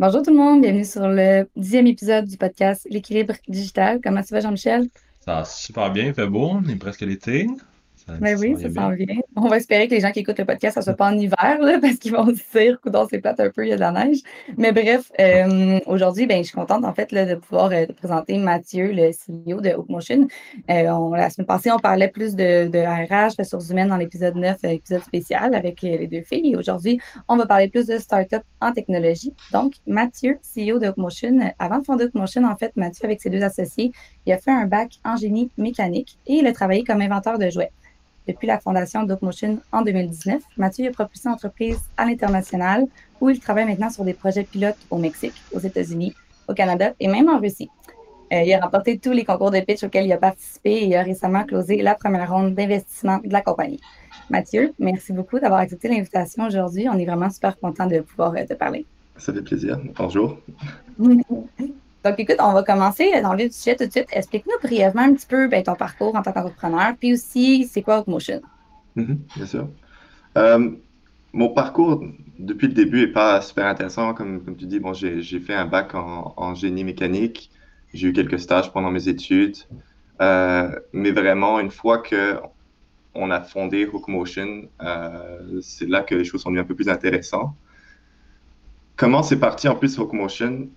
Bonjour tout le monde, bienvenue sur le dixième épisode du podcast L'équilibre digital. Comment ça va Jean-Michel? Ça va super bien, il fait beau, on est presque l'été. Ben oui, ça sent bien. On va espérer que les gens qui écoutent le podcast, ça ne soit pas en hiver, là, parce qu'ils vont se dire, dans c'est plate un peu, il y a de la neige. Mais bref, euh, aujourd'hui, ben, je suis contente, en fait, là, de pouvoir euh, présenter Mathieu, le CEO de Hookmotion. Euh, la semaine passée, on parlait plus de, de RH, ressources humaines, dans l'épisode 9, épisode spécial avec les deux filles. Et aujourd'hui, on va parler plus de start-up en technologie. Donc, Mathieu, CEO de Hookmotion. Avant de fonder Hookmotion, en fait, Mathieu, avec ses deux associés, il a fait un bac en génie mécanique et il a travaillé comme inventeur de jouets depuis la fondation DocMotion en 2019. Mathieu a propulsé l'entreprise à l'international où il travaille maintenant sur des projets pilotes au Mexique, aux États-Unis, au Canada et même en Russie. Euh, il a remporté tous les concours de pitch auxquels il a participé et il a récemment closé la première ronde d'investissement de la compagnie. Mathieu, merci beaucoup d'avoir accepté l'invitation aujourd'hui. On est vraiment super content de pouvoir euh, te parler. Ça fait plaisir. Bonjour. Donc, écoute, on va commencer dans le sujet tout de suite. Explique-nous brièvement un petit peu ben, ton parcours en tant qu'entrepreneur, puis aussi, c'est quoi Motion? Mm-hmm, bien sûr. Euh, mon parcours, depuis le début, n'est pas super intéressant. Comme, tu dis, bon, j'ai fait un bac en, génie mécanique. J'ai eu quelques stages pendant mes études. Euh, mais vraiment, une fois que on a fondé Hookmotion, euh, c'est là que les choses sont devenues un peu plus intéressantes. Comment c'est parti en plus Hookmotion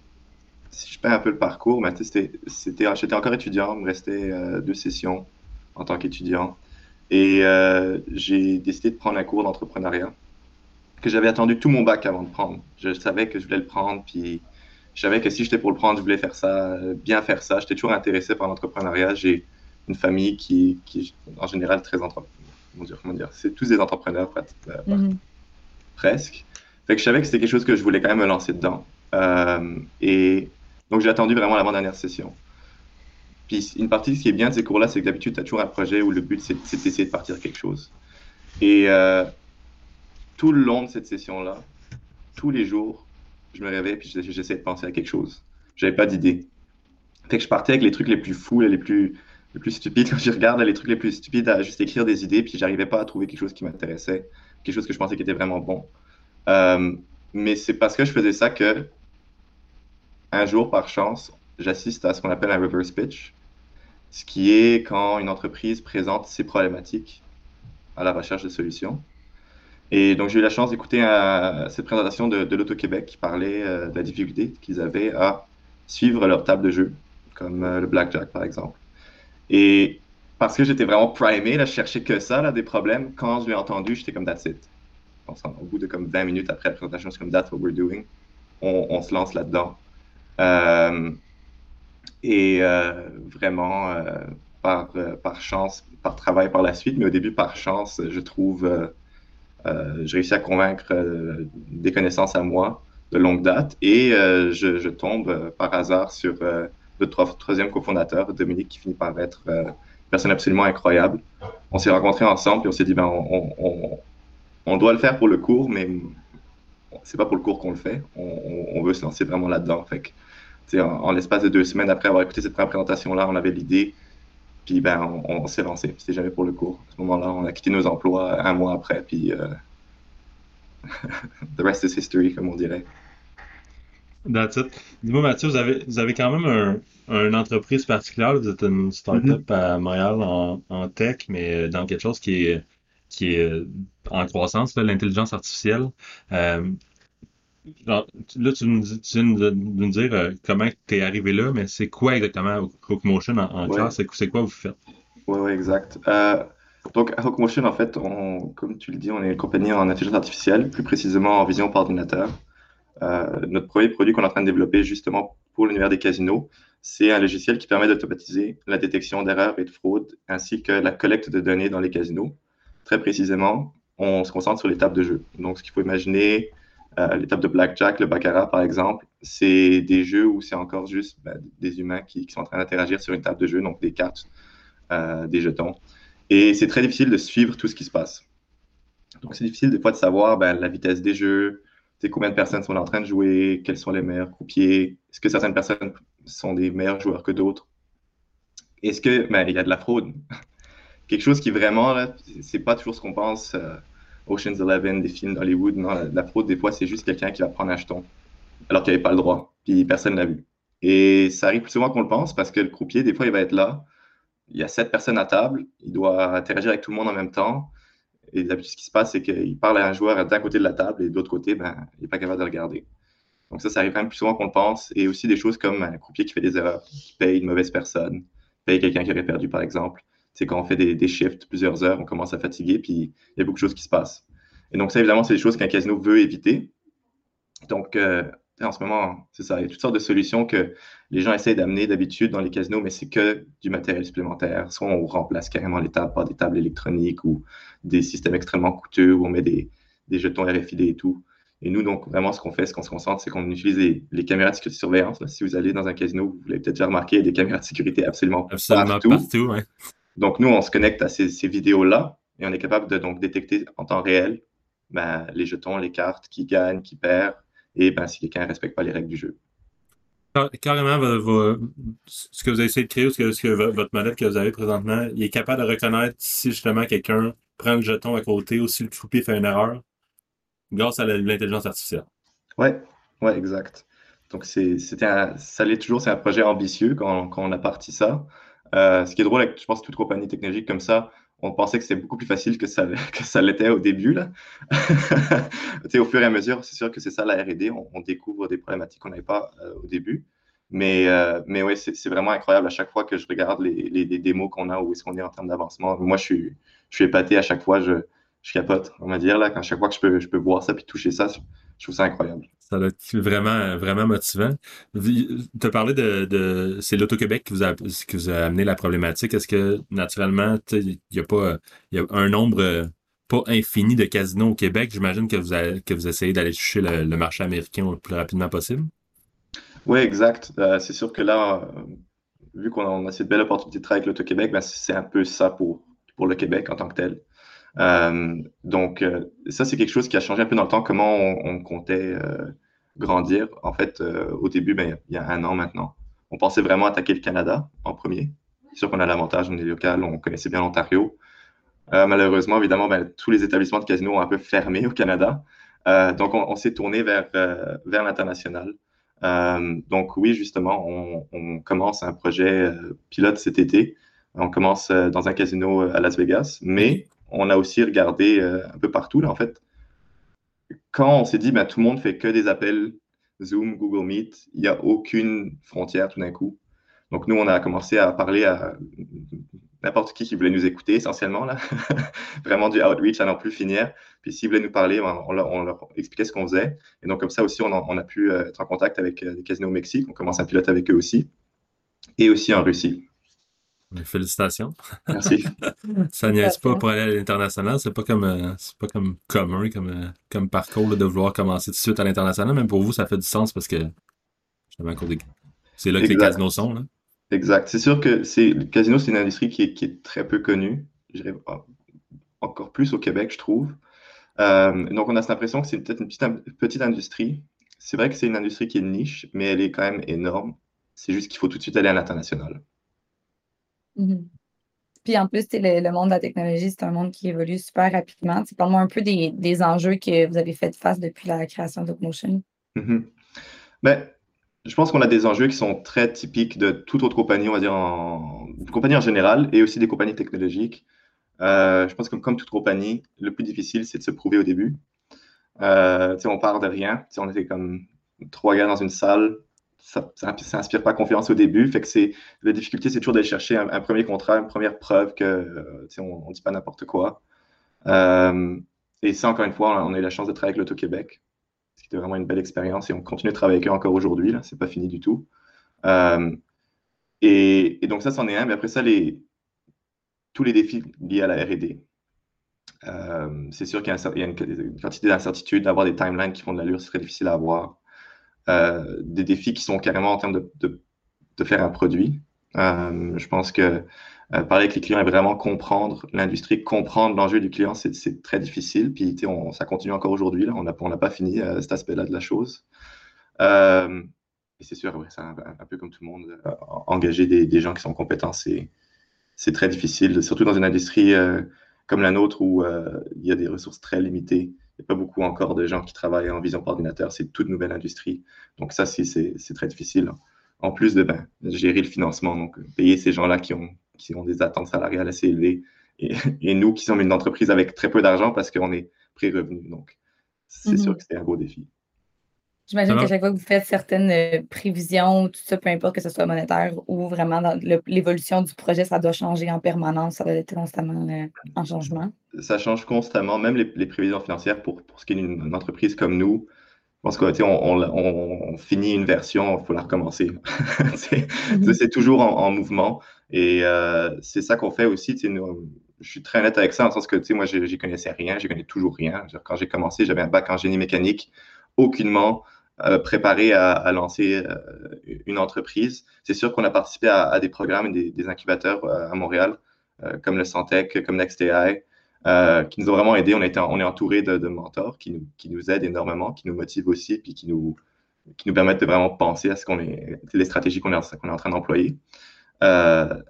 si je perds un peu le parcours, c'était, j'étais encore étudiant, il me restait euh, deux sessions en tant qu'étudiant. Et euh, j'ai décidé de prendre un cours d'entrepreneuriat que j'avais attendu tout mon bac avant de prendre. Je savais que je voulais le prendre, puis je savais que si j'étais pour le prendre, je voulais faire ça, bien faire ça. J'étais toujours intéressé par l'entrepreneuriat. J'ai une famille qui, qui en général, très entrepreneur. Comment dire, c'est tous des entrepreneurs, euh, mm-hmm. presque. Fait que je savais que c'était quelque chose que je voulais quand même me lancer dedans. et donc, j'ai attendu vraiment l'avant-dernière session. Puis, une partie, ce qui est bien de ces cours-là, c'est que d'habitude, tu as toujours un projet où le but, c'est d'essayer de partir quelque chose. Et euh, tout le long de cette session-là, tous les jours, je me réveille puis j'essaie de penser à quelque chose. J'avais pas d'idée. Fait que je partais avec les trucs les plus fous les plus, les plus stupides. Quand je regarde les trucs les plus stupides, à juste écrire des idées, puis j'arrivais pas à trouver quelque chose qui m'intéressait, quelque chose que je pensais qui était vraiment bon. Euh, mais c'est parce que je faisais ça que un jour, par chance, j'assiste à ce qu'on appelle un reverse pitch, ce qui est quand une entreprise présente ses problématiques à la recherche de solutions. Et donc, j'ai eu la chance d'écouter cette présentation de, de l'Auto-Québec qui parlait euh, de la difficulté qu'ils avaient à suivre leur table de jeu, comme euh, le blackjack, par exemple. Et parce que j'étais vraiment primé, là, je cherchais que ça, là, des problèmes. Quand je l'ai entendu, j'étais comme that's it. Au bout de comme 20 minutes après la présentation, c'est comme that's what we're doing. on se lance là-dedans. Euh, et euh, vraiment, euh, par, par chance, par travail par la suite, mais au début, par chance, je trouve, j'ai réussi à convaincre des connaissances à moi de longue date et je, tombe par hasard sur le troisième cofondateur, Dominique, qui finit par être une personne absolument incroyable. On s'est rencontrés ensemble et on s'est dit, ben, on, on, doit le faire pour le cours, mais c'est pas pour le cours qu'on le fait. On, veut se lancer vraiment là-dedans. Fait que, en, l'espace de deux semaines après avoir écouté cette présentation-là, on avait l'idée, puis ben, on, s'est lancé. C'était jamais pour le cours. À ce moment-là, on a quitté nos emplois un mois après, puis euh, the rest is history, comme on dirait. That's it. Dis-moi, Mathieu, vous avez, vous avez quand même un, une entreprise particulière. Vous êtes une startup mm-hmm. à Montréal en, en, tech, mais dans quelque chose qui est qui est euh, en croissance, l'intelligence artificielle. Euh, là, tu, nous, viens de nous dire euh, comment tu es arrivé là, mais c'est quoi exactement Hookmotion en, en classe? C'est quoi vous faites? Oui, oui, exact. donc, à Hookmotion, en fait, on, comme tu le dis, on est une compagnie en intelligence artificielle, plus précisément en vision par ordinateur. notre premier produit qu'on est en train de développer justement pour l'univers des casinos, c'est un logiciel qui permet d'automatiser la détection d'erreurs et de fraudes, ainsi que la collecte de données dans les casinos très précisément, on se concentre sur tables de jeu. Donc, ce qu'il faut imaginer, l'étape de blackjack, le baccarat par exemple, c'est des jeux où c'est encore juste ben, des humains qui, sont en train d'interagir sur une table de jeu, donc des cartes, des jetons. Et c'est très difficile de suivre tout ce qui se passe. Donc c'est difficile des fois de savoir ben, la vitesse des jeux, combien de personnes sont en train de jouer, quels sont les meilleurs croupiers, est-ce que certaines personnes sont des meilleurs joueurs que d'autres? Est-ce que ben, il y a de la fraude? Quelque chose qui vraiment, là, c'est pas toujours ce qu'on pense. Euh, Ocean's Eleven, des films d'Hollywood, non, la, fraude, des fois, c'est juste quelqu'un qui va prendre un jeton alors qu'il n'avait pas le droit, puis personne l'a vu. Et ça arrive plus souvent qu'on le pense parce que le croupier, des fois, il va être là. Il y a sept personnes à table, il doit interagir avec tout le monde en même temps. Et d'habitude, ce qui se passe, c'est qu'il parle à un joueur d'un côté de la table et de l'autre côté, ben, il n'est pas capable de regarder. Donc ça, ça arrive quand même plus souvent qu'on le pense. Et aussi des choses comme un croupier qui fait des erreurs, qui paye une mauvaise personne, paye quelqu'un qui aurait perdu, par exemple. C'est quand on fait des, des, shifts plusieurs heures, on commence à fatiguer, puis il y a beaucoup de choses qui se passent. Et donc ça, évidemment, c'est des choses qu'un casino veut éviter. Donc, euh, en ce moment, c'est ça. Il y a toutes sortes de solutions que les gens essayent d'amener d'habitude dans les casinos, mais c'est que du matériel supplémentaire. Soit on remplace carrément les tables par des tables électroniques ou des systèmes extrêmement coûteux où on met des, jetons RFID et tout. Et nous, donc, vraiment, ce qu'on fait, ce qu'on se concentre, c'est qu'on utilise les, caméras de surveillance. Si vous allez dans un casino, vous l'avez peut-être déjà remarqué, il y a des caméras de sécurité absolument, partout. Donc, nous, on se connecte à ces, vidéos-là et on est capable de donc détecter en temps réel ben, les jetons, les cartes, qui gagnent, qui perd, et ben, si quelqu'un ne respecte pas les règles du jeu. Carrément, ce que vous avez essayé de créer, ce que, votre modèle que vous avez présentement, il est capable de reconnaître si justement quelqu'un prend le jeton à côté ou si le croupier fait une erreur grâce à l'intelligence artificielle. Oui, ouais, exact. Donc, c'était ça l'est toujours, c'est un projet ambitieux quand, on a parti ça. Euh, ce qui est drôle je pense, toute compagnie technologique comme ça, on pensait que c'était beaucoup plus facile que ça, que ça l'était au début. Là. au fur et à mesure, c'est sûr que c'est ça la RD. On, découvre des problématiques qu'on n'avait pas euh, au début. Mais, euh, mais oui, c'est vraiment incroyable à chaque fois que je regarde les, les, démos qu'on a, où est-ce qu'on est en termes d'avancement. Moi, je suis, je suis épaté à chaque fois, je, je capote, on va dire, là, quand chaque fois que je peux, je peux voir ça puis toucher ça, je trouve ça incroyable. Ça doit être vraiment, vraiment motivant. Tu as parlé de, de c'est l'Auto-Québec qui vous, a, qui vous a amené la problématique. Est-ce que, naturellement, il y a pas y a un nombre pas infini de casinos au Québec? J'imagine que vous, que vous essayez d'aller toucher le, marché américain le plus rapidement possible. Oui, exact. Euh, c'est sûr que là, euh, vu qu'on a, cette belle opportunité de travailler avec l'Auto-Québec, ben, c'est un peu ça pour, pour le Québec en tant que tel. Euh, donc, euh, ça, c'est quelque chose qui a changé un peu dans le temps, comment on, comptait euh, grandir. En fait, au début, ben, il y a un an maintenant, on pensait vraiment attaquer le Canada en premier. C'est sûr qu'on a l'avantage, on est local, on connaissait bien l'Ontario. malheureusement, évidemment, ben, tous les établissements de casino ont un peu fermé au Canada. donc, on, s'est tourné vers, vers l'international. donc, oui, justement, on, on, commence un projet pilote cet été. On commence dans un casino à Las Vegas, mais on a aussi regardé euh, un peu partout, là, en fait. Quand on s'est dit, ben, tout le monde fait que des appels Zoom, Google Meet, il n'y a aucune frontière tout d'un coup. Donc, nous, on a commencé à parler à n'importe qui qui voulait nous écouter, essentiellement, là. Vraiment du outreach à n'en plus finir. Puis, s'ils voulaient nous parler, ben, on leur, expliquait ce qu'on faisait. Et donc, comme ça aussi, on a, pu euh, être en contact avec euh, des casinos au Mexique. On commence à piloter avec eux aussi. Et aussi en Russie. Félicitations. Merci. ça niaise pas pour aller à l'international. C'est pas comme euh, c'est pas comme commun, comme, euh, comme parcours de vouloir commencer tout de suite à l'international. Même pour vous, ça fait du sens parce que c'est là que les casinos sont. Là. Exact. C'est sûr que c'est le casino, c'est une industrie qui est, qui est très peu connue. Encore plus au Québec, je trouve. Euh, donc, on a cette impression que c'est peut-être une petite, petite industrie. C'est vrai que c'est une industrie qui est niche, mais elle est quand même énorme. C'est juste qu'il faut tout de suite aller à l'international. Mhm. Puis en plus, le, le monde de la technologie, c'est un monde qui évolue super rapidement. Parle-moi un peu des, enjeux que vous avez fait face depuis la création d'Opmotion. Mhm. Ben, je pense qu'on a des enjeux qui sont très typiques de toute autre compagnie, on va dire, en, compagnie en général et aussi des compagnies technologiques. Euh, je pense que comme toute compagnie, le plus difficile, c'est de se prouver au début. Euh, on part de rien. on était comme trois gars dans une salle, ça, n'inspire pas confiance au début. Fait que c'est la difficulté, c'est toujours d'aller chercher un, premier contrat, une première preuve que euh, on, ne dit pas n'importe quoi. Euh, et ça, encore une fois, on a eu la chance de travailler avec l'Auto-Québec, ce qui était vraiment une belle expérience et on continue de travailler avec eux encore aujourd'hui. Là, c'est pas fini du tout. Euh, et, donc ça, c'en est un. Mais après ça, tous les défis liés à la R&D. c'est sûr qu'il y, a une, quantité d'incertitudes, d'avoir des timelines qui font de l'allure, c'est très difficile à avoir. Des défis qui sont carrément en termes de, faire un produit. je pense que euh, parler avec les clients et vraiment comprendre l'industrie, comprendre l'enjeu du client, c'est très difficile. Puis ça continue encore aujourd'hui. On n'a pas fini euh, cet aspect-là de la chose. Euh, et c'est sûr, c'est un, peu comme tout le monde, engager des, gens qui sont compétents, c'est très difficile, surtout dans une industrie comme la nôtre où il y a des ressources très limitées. N'y a pas beaucoup encore de gens qui travaillent en vision par ordinateur. C'est toute nouvelle industrie. Donc ça, c'est très difficile. En plus de ben, gérer le financement, donc payer ces gens-là qui ont, qui ont des attentes salariales assez élevées. Et, nous qui sommes une entreprise avec très peu d'argent parce qu'on est pré-revenu. Donc, c'est sûr mhm. que c'est un gros défi. J'imagine qu'à chaque fois que vous faites certaines euh, prévisions, tout ça, peu importe que ce soit monétaire ou vraiment dans l'évolution du projet, ça doit changer en permanence, ça doit être constamment euh, en changement. Ça change constamment, même les, prévisions financières pour, pour ce qui est d'une entreprise comme nous. Je pense qu'on on, on, finit une version, il faut la recommencer. Mhm. c'est toujours en, mouvement. Et euh, c'est ça qu'on fait aussi. je suis très net avec ça, en le sens que moi, je n'y connaissais rien, je connais toujours rien. Quand j'ai commencé, j'avais un bac en génie mécanique, aucunement euh, préparé à, lancer euh, une entreprise. C'est sûr qu'on a participé à, des programmes, des, des incubateurs à Montréal, comme le Santec, comme NextAI. Euh, qui nous ont vraiment aidés. On, est entouré de, mentors qui nous, qui nous, aident énormément, qui nous motivent aussi, puis qui nous, qui nous permettent de vraiment penser à ce qu'on est, les stratégies qu'on est, qu'on est en train d'employer. Euh,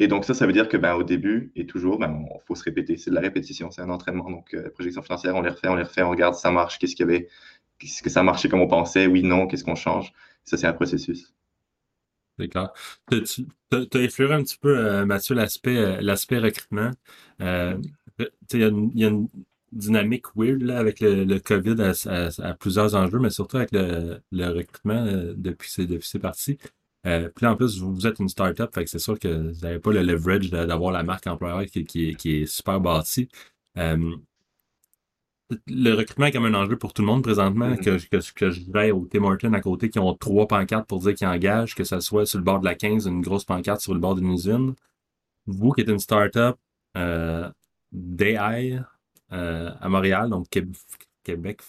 et donc ça, ça veut dire que ben, au début et toujours, il ben, faut se répéter. C'est de la répétition, c'est un entraînement. Donc, euh, projection financière, on les refait, on les refait, on regarde ça marche, qu'est-ce qu'il y avait, qu'est-ce que ça marchait comme on pensait, oui, non, qu'est-ce qu'on change? Ça, c'est un processus. C'est clair. Tu as effleuré un petit peu, Mathieu, l'aspect l'aspect recrutement. Il y, a une dynamique weird là, avec le, COVID à, plusieurs enjeux, mais surtout avec le, recrutement euh, depuis, ces, depuis parties. Euh, puis en plus, vous, êtes une startup, c'est sûr que vous n'avez pas le leverage d'avoir la marque employeur qui, qui, est super bâtie. Euh, le recrutement est comme un enjeu pour tout le monde présentement, mm-hmm. que, que, que je vais au Tim Hortons à côté qui ont trois pancartes pour dire qu'ils engagent, que ce soit sur le bord de la 15, une grosse pancarte sur le bord d'une usine. Vous qui êtes une startup, euh, d'AI euh, à Montréal, donc Québec,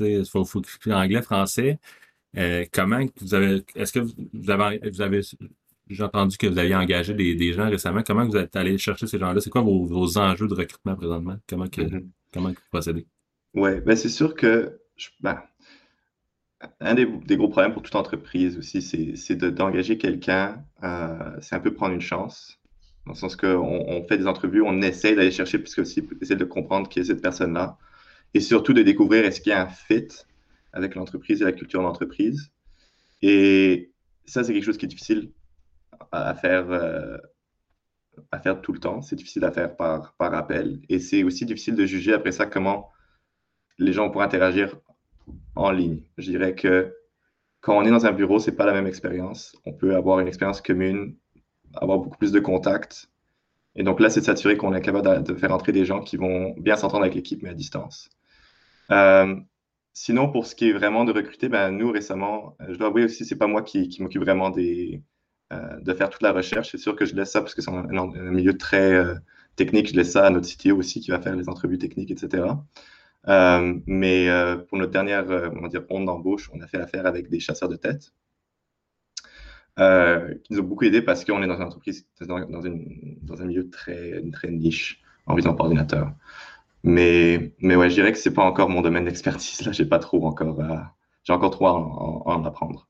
il faut, faut anglais, français. Euh, comment vous avez, est-ce que vous avez, vous avez j'ai entendu que vous aviez engagé des, gens récemment. Comment vous êtes allé chercher ces gens-là? C'est quoi vos, enjeux de recrutement présentement? Comment, que, mm-hmm. comment vous procédez? Oui, ben c'est sûr que ben, un des, gros problèmes pour toute entreprise aussi, c'est d'engager quelqu'un. Euh, c'est un peu prendre une chance. Dans le sens qu'on on fait des entrevues, on essaie d'aller chercher, puisque aussi essayer de comprendre qui est cette personne-là. Et surtout de découvrir est-ce qu'il y a un fit avec l'entreprise et la culture d'entreprise. Et ça, c'est quelque chose qui est difficile à faire, euh, à faire tout le temps. C'est difficile à faire par, par appel. Et c'est aussi difficile de juger après ça comment les gens pourraient interagir en ligne. Je dirais que quand on est dans un bureau, c'est pas la même expérience. On peut avoir une expérience commune avoir beaucoup plus de contacts. Et donc là, c'est de s'assurer qu'on est capable de, faire entrer des gens qui vont bien s'entendre avec l'équipe, mais à distance. Euh, sinon, pour ce qui est vraiment de recruter, ben, nous, récemment, euh, je dois avouer aussi, c'est pas moi qui, m'occupe vraiment euh, de faire toute la recherche. C'est sûr que je laisse ça parce que c'est un, milieu très technique. Je laisse ça à notre CTO aussi qui va faire les entrevues techniques, etc. mais pour notre dernière on dire, ronde d'embauche, on a fait affaire avec des chasseurs de tête. Euh, qui nous ont beaucoup aidé parce qu'on est dans une entreprise, dans, un milieu très, très niche en visant par ordinateur. Mais, mais ouais, je dirais que c'est pas encore mon domaine d'expertise. Là, j'ai pas trop encore, j'ai encore trop à en, apprendre.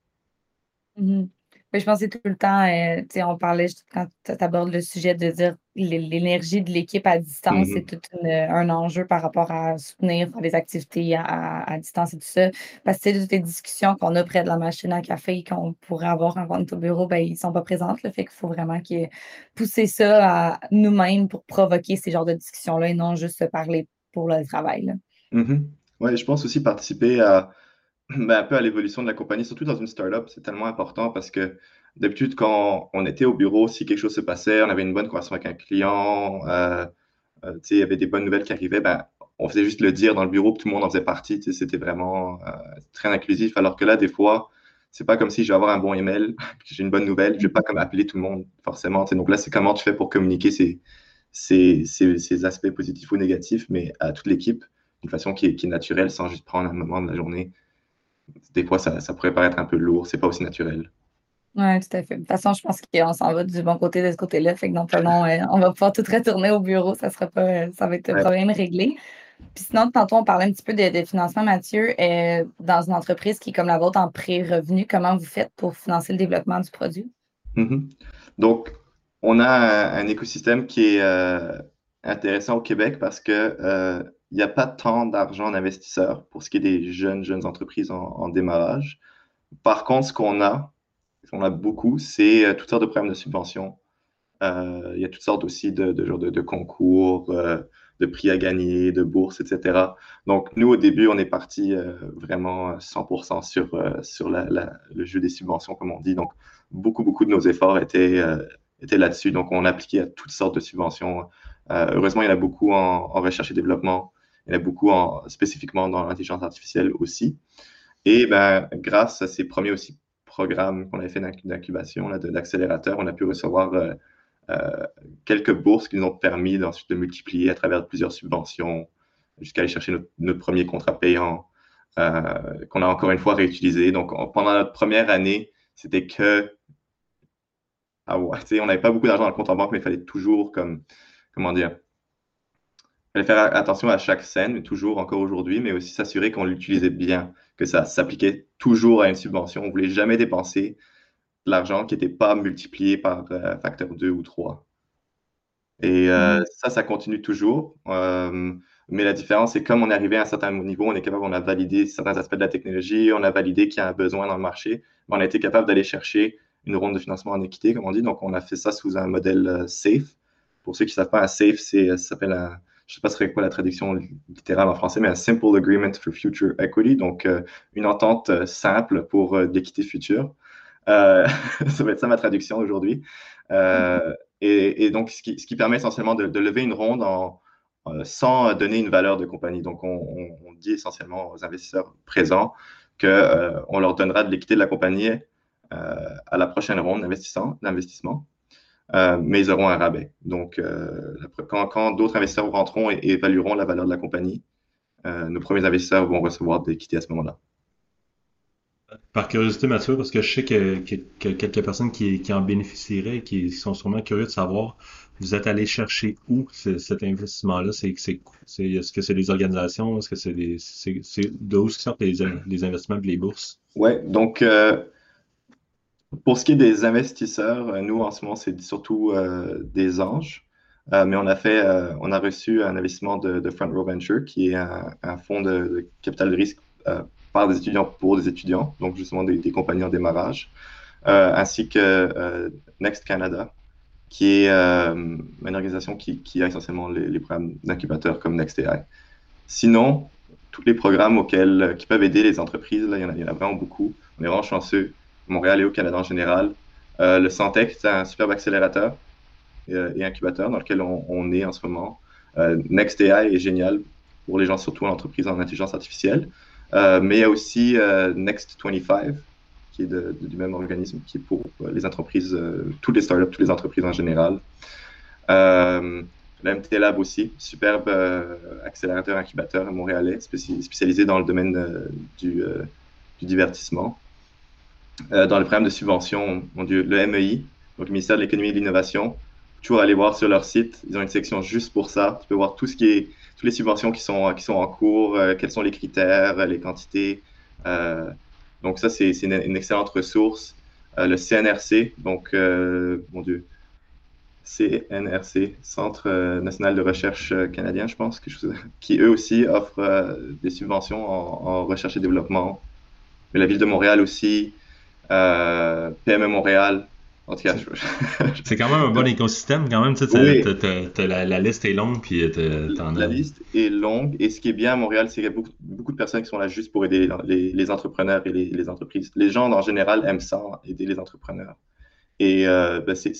Mm-hmm je pense que tout le temps, euh, on parlait quand tu abordes le sujet de dire l'énergie de l'équipe à distance, c'est mm-hmm. tout un enjeu par rapport à soutenir des activités à, distance et tout ça. Parce que toutes les discussions qu'on a près de la machine à café qu'on pourrait avoir en vente au bureau, ben, ils ne sont pas présentes. Le fait qu'il faut vraiment pousser ça à nous-mêmes pour provoquer ces genres de discussions-là et non juste se parler pour le travail. Mm-hmm. Oui, je pense aussi participer à ben, un peu à l'évolution de la compagnie, surtout dans une startup, c'est tellement important parce que d'habitude, quand on était au bureau, si quelque chose se passait, on avait une bonne conversation avec un client, euh, euh il y avait des bonnes nouvelles qui arrivaient, ben, on faisait juste le dire dans le bureau, tout le monde en faisait partie. C'était vraiment euh, très inclusif. Alors que là, des fois, c'est pas comme si je vais avoir un bon email, j'ai une bonne nouvelle, je vais pas comme appeler tout le monde forcément. Donc là, c'est comment tu fais pour communiquer ces, ces, ces, aspects positifs ou négatifs, mais à toute l'équipe, d'une façon qui est, naturelle, sans juste prendre un moment de la journée. Des fois, ça, ça pourrait paraître un peu lourd, c'est pas aussi naturel. Oui, tout à fait. De toute façon, je pense qu'on s'en va du bon côté de ce côté-là. Fait que non, on va pouvoir tout retourner au bureau. Ça sera pas, ça va être un problème réglé. Puis sinon, tantôt, on parlait un petit peu de, financement, Mathieu. Euh, dans une entreprise qui est comme la vôtre en pré-revenu, comment vous faites pour financer le développement du produit? Mm-hmm. Donc, on a un, écosystème qui est euh, intéressant au Québec parce que euh, il n'y a pas tant d'argent d'investisseurs pour ce qui est des jeunes, jeunes entreprises en démarrage. Par contre, ce qu'on a, on a beaucoup, c'est euh, toutes sortes de programmes de subventions. Euh, il y a toutes sortes aussi de, de, de, de concours, euh, de prix à gagner, de bourses, etc. Donc, nous, au début, on est parti vraiment 100% sur, sur le jeu des subventions, comme on dit. Donc, beaucoup, beaucoup de nos efforts étaient, étaient là-dessus. Donc, on appliquait à toutes sortes de subventions. heureusement, il y en a beaucoup en, recherche et développement. Il y en a beaucoup en, spécifiquement dans l'intelligence artificielle aussi. Et ben, grâce à ces premiers aussi programme qu'on avait fait d'incubation, d'accélérateur, on a pu recevoir euh, euh, quelques bourses qui nous ont permis ensuite de multiplier à travers plusieurs subventions jusqu'à aller chercher notre, premier contrat payant euh, qu'on a encore une fois réutilisé. Donc, pendant notre première année, c'était que. Ah on n'avait pas beaucoup d'argent dans le compte en banque, mais il fallait toujours, comme, comment dire, fallait faire attention à chaque scène, mais toujours encore aujourd'hui, mais aussi s'assurer qu'on l'utilisait bien que ça s'appliquait toujours à une subvention. On ne voulait jamais dépenser de l'argent qui n'était pas multiplié par euh, facteur 2 ou 3. Et euh, mm-hmm. ça, ça continue toujours. Euh, mais la différence, c'est comme on est arrivé à un certain niveau, on est capable, on a validé certains aspects de la technologie, on a validé qu'il y a un besoin dans le marché, on a été capable d'aller chercher une ronde de financement en équité, comme on dit. Donc, on a fait ça sous un modèle SAFE. Pour ceux qui ne savent pas, un SAFE, ça s'appelle un, je ne sais pas ce quoi la traduction littérale en français, mais un Simple Agreement for Future Equity, donc euh, une entente euh, simple pour euh, l'équité future. ça va être ça ma traduction aujourd'hui. Et, donc, ce qui, permet essentiellement de, lever une ronde sans donner une valeur de compagnie. Donc, on, dit essentiellement aux investisseurs présents qu'on leur donnera de l'équité de la compagnie à la prochaine ronde d'investissement. Euh, mais ils auront un rabais. Donc, euh, quand, d'autres investisseurs rentreront et, évalueront la valeur de la compagnie, euh, nos premiers investisseurs vont recevoir des quitter à ce moment-là. Par curiosité, Mathieu, parce que je sais que, quelques personnes qui, en bénéficieraient et qui sont sûrement curieux de savoir, vous êtes allé chercher où cet investissement-là? C'est, est-ce que c'est des organisations? Est-ce que c'est des. C'est, d'où sortent les, les investissements et les bourses? Oui, donc pour ce qui est des investisseurs, euh, nous, en ce moment, c'est surtout euh, des anges. Euh, mais on a fait, on a reçu un investissement de, Front Row Venture, qui est un, fonds de, capital de risque par des étudiants pour des étudiants, donc justement des, compagnies en démarrage, ainsi que Next Canada, qui est une organisation qui, a essentiellement les, programmes d'incubateurs comme Next AI. Sinon, tous les programmes auxquels, qui peuvent aider les entreprises, là, il, y en a, il y en a vraiment beaucoup. On est vraiment chanceux. Montréal et au Canada en général. Euh, le Santec, c'est un superbe accélérateur euh, et, incubateur dans lequel on, est en ce moment. Euh, NextAI est génial pour les gens, surtout en entreprise en intelligence artificielle. mais il y a aussi Next25, qui est du même organisme, qui est pour les entreprises, toutes les startups, toutes les entreprises en général. L'MT Lab aussi, superbe accélérateur incubateur montréalais, spécialisé dans le domaine du divertissement. Euh, dans le programme de subvention, mon Dieu, le MEI, donc le ministère de l'économie et de l'innovation. Toujours aller voir sur leur site, ils ont une section juste pour ça. Tu peux voir tout ce qui est, toutes les subventions qui sont, qui sont en cours, euh, quels sont les critères, les quantités. Euh, donc ça, c'est une, excellente ressource. le CNRC, donc, mon Dieu, CNRC, Centre national de recherche canadien, je pense, qui eux aussi offrent des subventions en, recherche et développement. Mais la ville de Montréal aussi, euh, PME Montréal. En tout cas, c'est quand même un bon écosystème. Quand même, tu sais, la, liste est longue, puis t'en La liste est longue, et ce qui est bien à Montréal, c'est qu'il y a beaucoup, beaucoup, de personnes qui sont là juste pour aider les, entrepreneurs et les, entreprises. Les gens, en général, aiment ça, aider les entrepreneurs. Et euh, ben, c'est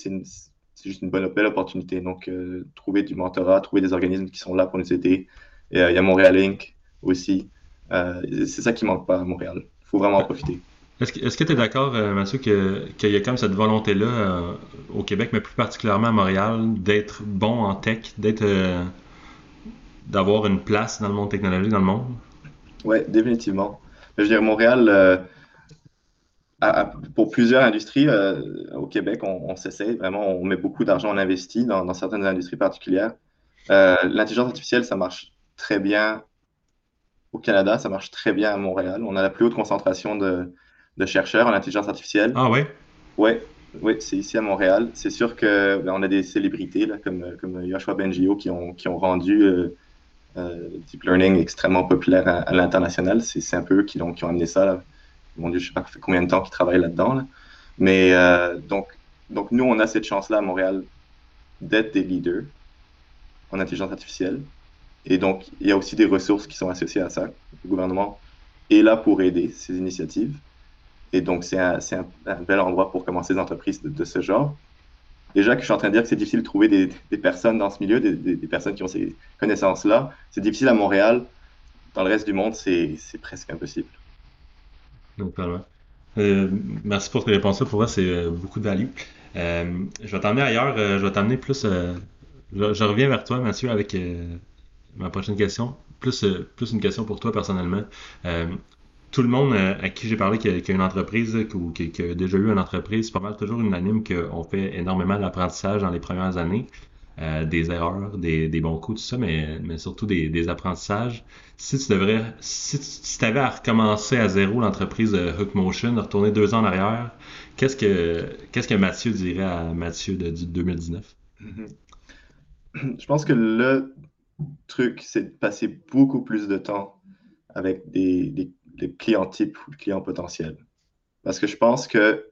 juste une bonne belle opportunité. Donc, euh, trouver du mentorat, trouver des organismes qui sont là pour nous aider. Il y a Montréal Inc. aussi. c'est ça qui manque pas à Montréal. Il faut vraiment en profiter. Est-ce que tu es d'accord, euh, Mathieu, qu'il y a comme cette volonté-là euh, au Québec, mais plus particulièrement à Montréal, d'être bon en tech, d'être euh, d'avoir une place dans le monde technologique, dans le monde? Oui, définitivement. Je veux dire, Montréal, pour plusieurs industries au Québec, on, s'essaie vraiment, on met beaucoup d'argent, on investit dans certaines industries particulières. L'intelligence artificielle, ça marche très bien au Canada, ça marche très bien à Montréal. On a la plus haute concentration de, de chercheurs en intelligence artificielle. Ah ouais? Ouais, oui, c'est ici à Montréal. C'est sûr que ben, on a des célébrités là, comme, comme Yoshua Bengio qui ont, qui ont rendu euh, euh, deep learning extrêmement populaire à, l'international. C'est un peu eux qui ont, qui ont amené ça. Là. Mon Dieu, je ne sais pas combien de temps qu'ils travaillent là-dedans. Mais euh, donc, donc, nous, on a cette chance-là à Montréal d'être des leaders en intelligence artificielle. Et donc, il y a aussi des ressources qui sont associées à ça. Le gouvernement est là pour aider ces initiatives. Et donc, c'est un, un, bel endroit pour commencer des entreprises de, ce genre. Déjà que je suis en train de dire que c'est difficile de trouver des, des, personnes dans ce milieu, des, des personnes qui ont ces connaissances-là. C'est difficile à Montréal. Dans le reste du monde, c'est presque impossible. Euh, merci pour tes réponses. Pour moi, c'est euh, beaucoup de value. Euh, je vais t'emmener ailleurs. je vais t'amener plus. Je, reviens vers toi, Mathieu, avec ma prochaine question. Plus, plus une question pour toi personnellement tout le monde euh, à qui j'ai parlé qui a, une entreprise ou qui, a déjà eu une entreprise, c'est pas mal toujours unanime qu'on fait énormément d'apprentissage dans les premières années. Euh, des erreurs, des, bons coups, tout ça, mais, surtout des, apprentissages. Si tu devrais, si tu avais à recommencer à zéro l'entreprise Hook Motion, retourner deux ans en arrière, qu'est-ce que qu'est-ce que Mathieu dirait à Mathieu de, 2019? Je pense que le truc, c'est de passer beaucoup plus de temps avec des les clients types ou les clients potentiels. Parce que je pense que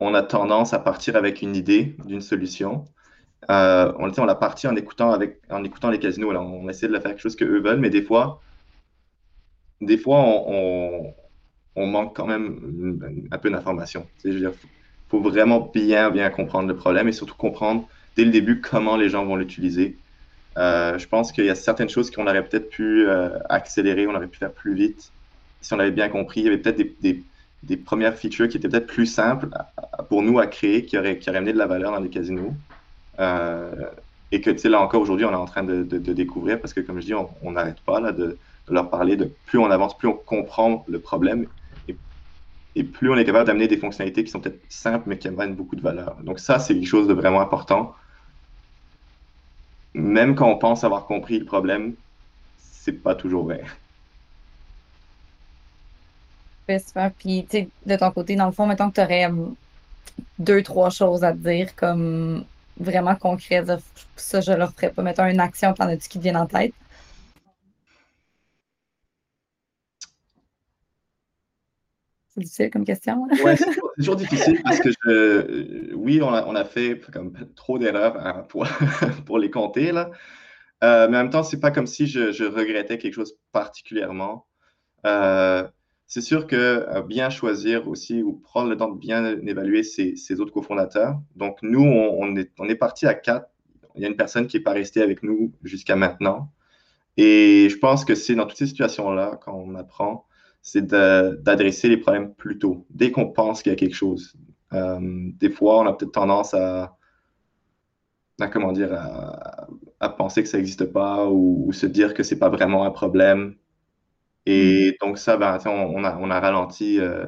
on a tendance à partir avec une idée d'une solution. Euh, on, on l'a parti en écoutant, avec, en écoutant les casinos. Là, on essaie de la faire quelque chose qu'eux veulent, mais des fois, des fois on, manque quand même un peu d'information. Il faut vraiment bien, bien comprendre le problème et surtout comprendre dès le début comment les gens vont l'utiliser. Euh, je pense qu'il y a certaines choses qu'on aurait peut-être pu euh, accélérer, on aurait pu faire plus vite si on avait bien compris, il y avait peut-être des, premières features qui étaient peut-être plus simples pour nous à créer, qui auraient, amené de la valeur dans les casinos. Euh, et que, tu sais, là encore, aujourd'hui, on est en train de, découvrir parce que, comme je dis, on n'arrête pas là, de, leur parler de plus on avance, plus on comprend le problème et, plus on est capable d'amener des fonctionnalités qui sont peut-être simples mais qui amènent beaucoup de valeur. Donc, ça, c'est quelque chose de vraiment important. Même quand on pense avoir compris le problème, c'est pas toujours vrai. Puis, tu sais, de ton côté, dans le fond, mettons que tu aurais deux, trois choses à te dire comme vraiment concrètes. Ça, je leur ferais pas. Mettons une action, t'en as-tu qui te vient en tête? C'est difficile comme question. Hein? Oui, c'est toujours difficile parce que je, oui, on a, fait comme trop d'erreurs pour, pour les compter. Là. Euh, mais en même temps, c'est pas comme si je, je, regrettais quelque chose particulièrement. Euh, c'est sûr que euh, bien choisir aussi ou prendre le temps de bien évaluer ses, autres cofondateurs. Donc, nous, on, est, on parti à quatre. Il y a une personne qui n'est pas restée avec nous jusqu'à maintenant. Et je pense que c'est dans toutes ces situations-là, quand on apprend, c'est d'adresser les problèmes plus tôt, dès qu'on pense qu'il y a quelque chose. Euh, des fois, on a peut-être tendance à, comment dire, à, penser que ça n'existe pas ou, ou, se dire que c'est pas vraiment un problème et mm. donc ça, ben, on, a, on a ralenti euh,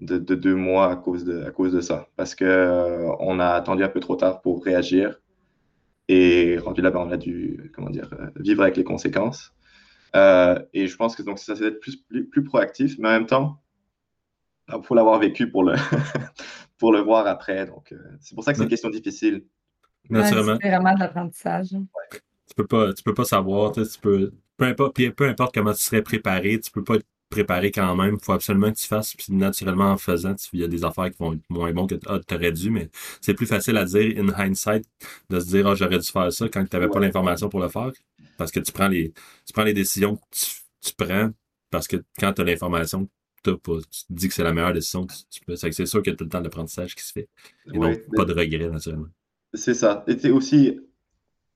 de, deux mois à cause de, à cause de ça, parce qu'on euh, on a attendu un peu trop tard pour réagir. Et rendu là, ben, on a dû comment dire, euh, vivre avec les conséquences. et je pense que donc, ça, c'est d'être plus, plus, proactif, mais en même temps, il ben, faut l'avoir vécu pour le, pour le voir après. Donc, c'est pour ça que c'est une question difficile. Naturellement. c'est vraiment de l'apprentissage. Tu peux pas, tu peux pas savoir, tu peux, peu importe, peu importe comment tu serais préparé, tu peux pas te préparer quand même. Il faut absolument que tu fasses. Puis naturellement, en faisant, il y a des affaires qui vont être moins bonnes que ah, tu aurais dû, mais c'est plus facile à dire in hindsight de se dire ah, j'aurais dû faire ça quand tu n'avais pas l'information pour le faire. Parce que tu prends les, tu prends les décisions que tu, prends parce que quand tu as l'information, tu te dis que c'est la meilleure décision que tu peux. C'est sûr qu'il y a tout le temps d'apprentissage qui se fait. Et donc, pas de regrets, naturellement. C'est ça. Et aussi,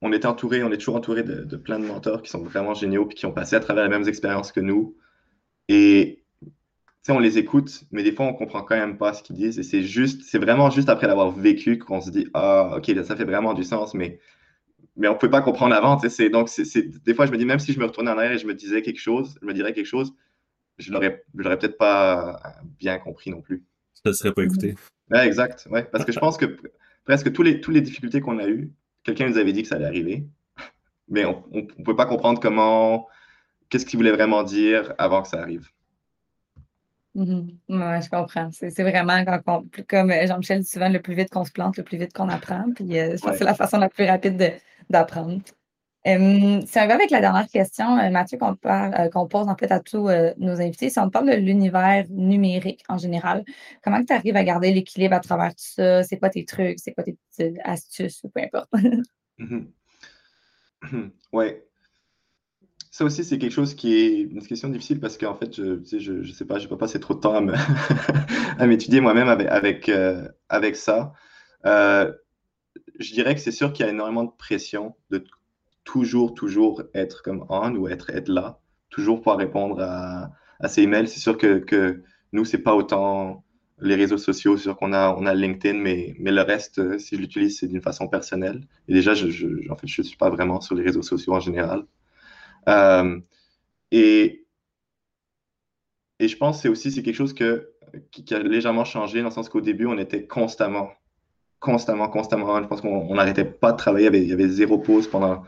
on est entouré, on est toujours entouré de, plein de mentors qui sont vraiment géniaux puis qui ont passé à travers les mêmes expériences que nous. Et on les écoute, mais des fois, on comprend quand même pas ce qu'ils disent. Et c'est juste, c'est vraiment juste après l'avoir vécu qu'on se dit, ah, ok, ça fait vraiment du sens, mais, mais on ne peut pas comprendre avant. C'est, donc, c'est, des fois, je me dis, même si je me retournais en arrière et je me disais quelque chose, je me dirais quelque chose, je l'aurais, je l'aurais peut-être pas bien compris non plus. Ça ne serait pas écouté. Ouais, exact. Ouais, parce que je pense que presque tous les, toutes les difficultés qu'on a eues, quelqu'un nous avait dit que ça allait arriver, mais on ne peut pas comprendre comment, qu'est-ce qu'il voulait vraiment dire avant que ça arrive. Mm-hmm. Oui, je comprends. C'est vraiment quand comme Jean-Michel dit souvent, le plus vite qu'on se plante, le plus vite qu'on apprend. Puis euh, je pense que c'est la façon la plus rapide d'apprendre. C'est un peu avec la dernière question, euh, Mathieu, qu'on qu'on pose en fait à tous nos invités. Si on parle de l'univers numérique en général, comment tu arrives à garder l'équilibre à travers tout ça? C'est quoi tes trucs? C'est quoi tes petites astuces ou peu importe? Oui, ça aussi, c'est quelque chose qui est une question difficile parce qu'en fait, je, je, je sais pas, je peux pas passer trop de temps à m'étudier moi-même avec, avec, euh, avec ça. Euh, je dirais que c'est sûr qu'il y a énormément de pression de toujours, toujours être comme on ou être, être là, toujours pouvoir répondre à, à ces emails. C'est sûr que, que nous, c'est pas autant les réseaux sociaux, c'est sûr qu'on a, on a LinkedIn, mais, mais le reste, euh, si je l'utilise, c'est d'une façon personnelle. Et déjà, je, en fait, je suis pas vraiment sur les réseaux sociaux en général. Euh, et, et je pense que c'est aussi c'est quelque chose que, qui, a légèrement changé dans le sens qu'au début, on était constamment, constamment, constamment. Je pense qu'on n'arrêtait pas de travailler. Il y, avait, zéro pause pendant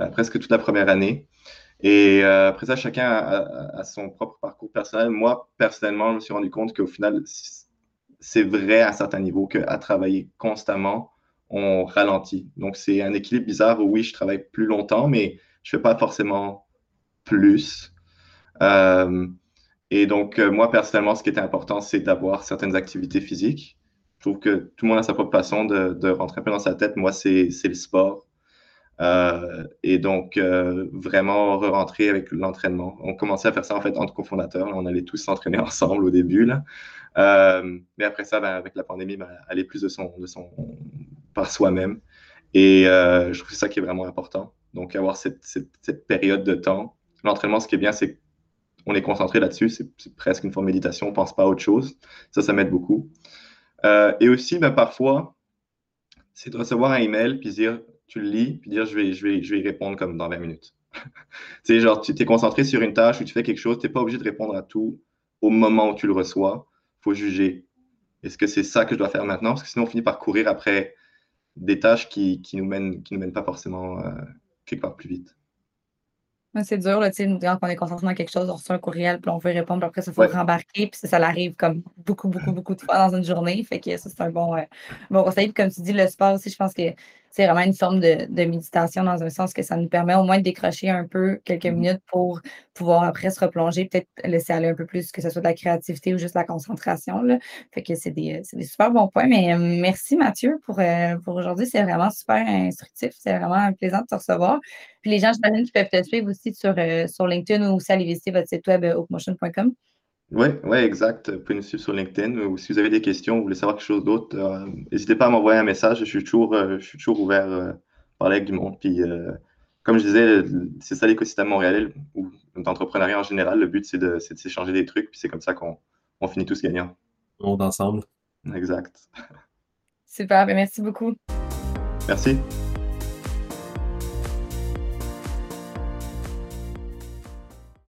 ben, presque toute la première année. Et euh, après ça, chacun a, son propre parcours personnel. Moi, personnellement, je me suis rendu compte qu'au final, c'est vrai à un certain niveau qu'à travailler constamment, on ralentit. Donc, c'est un équilibre bizarre où oui, je travaille plus longtemps, mais je fais pas forcément plus. Euh, et donc, euh, moi, personnellement, ce qui était important, c'est d'avoir certaines activités physiques. Je trouve que tout le monde a sa propre façon de, de rentrer un peu dans sa tête. Moi, c'est le sport. Euh, et donc, vraiment re-rentrer avec l'entraînement. On commençait à faire ça, en fait, entre cofondateurs. On allait tous s'entraîner ensemble au début. Là. mais après ça, ben, avec la pandémie, ben, aller plus de son, de son par soi-même. Et je trouve ça qui est vraiment important. Donc, avoir cette, cette, période de temps. L'entraînement, ce qui est bien, c'est qu'on est concentré là-dessus. C'est presque une forme de méditation. On ne pense pas à autre chose. Ça, ça m'aide beaucoup. Euh, et aussi, ben, parfois, c'est de recevoir un email, puis dire, tu le lis, puis dire, je vais, je vais, je vais y répondre comme dans 20 minutes. tu sais, genre, tu t'es concentré sur une tâche ou tu fais quelque chose, tu n'es pas obligé de répondre à tout au moment où tu le reçois. Il faut juger. Est-ce que c'est ça que je dois faire maintenant? Parce que sinon, on finit par courir après des tâches qui, qui nous mènent, qui nous mènent pas forcément euh, quelque part plus vite. c'est dur, là, quand on est concentré dans quelque chose, on reçoit un courriel, puis on veut répondre, puis après, ça, faut rembarquer, puis ça, ça arrive comme beaucoup, beaucoup, beaucoup de fois dans une journée. Fait que ça, c'est un bon, euh, bon conseil. Puis comme tu dis, le sport aussi, je pense que c'est vraiment une forme de, méditation dans un sens que ça nous permet au moins de décrocher un peu quelques mm-hmm. minutes pour pouvoir après se replonger, peut-être laisser aller un peu plus, que ce soit de la créativité ou juste la concentration. Là. Fait que c'est des, des, super bons points. Mais euh, merci Mathieu pour, euh, pour aujourd'hui. C'est vraiment super instructif. C'est vraiment plaisant de te recevoir. Puis les gens, j'imagine, qui peuvent te suivre aussi sur, euh, sur LinkedIn ou aussi aller visiter votre site web oakmotion.com. Oui, ouais, exact. Vous pouvez nous suivre sur LinkedIn ou si vous avez des questions, vous voulez savoir quelque chose d'autre, euh, n'hésitez pas à m'envoyer un message. Je suis toujours, euh, je suis toujours ouvert euh, à parler avec du monde. Puis, comme je disais, c'est ça l'écosystème montréalais ou d'entrepreneuriat en général. Le but, c'est de, s'échanger des trucs, puis c'est comme ça qu'on on finit tous gagnants. On ensemble. Exact. Super, ben, merci beaucoup. Merci.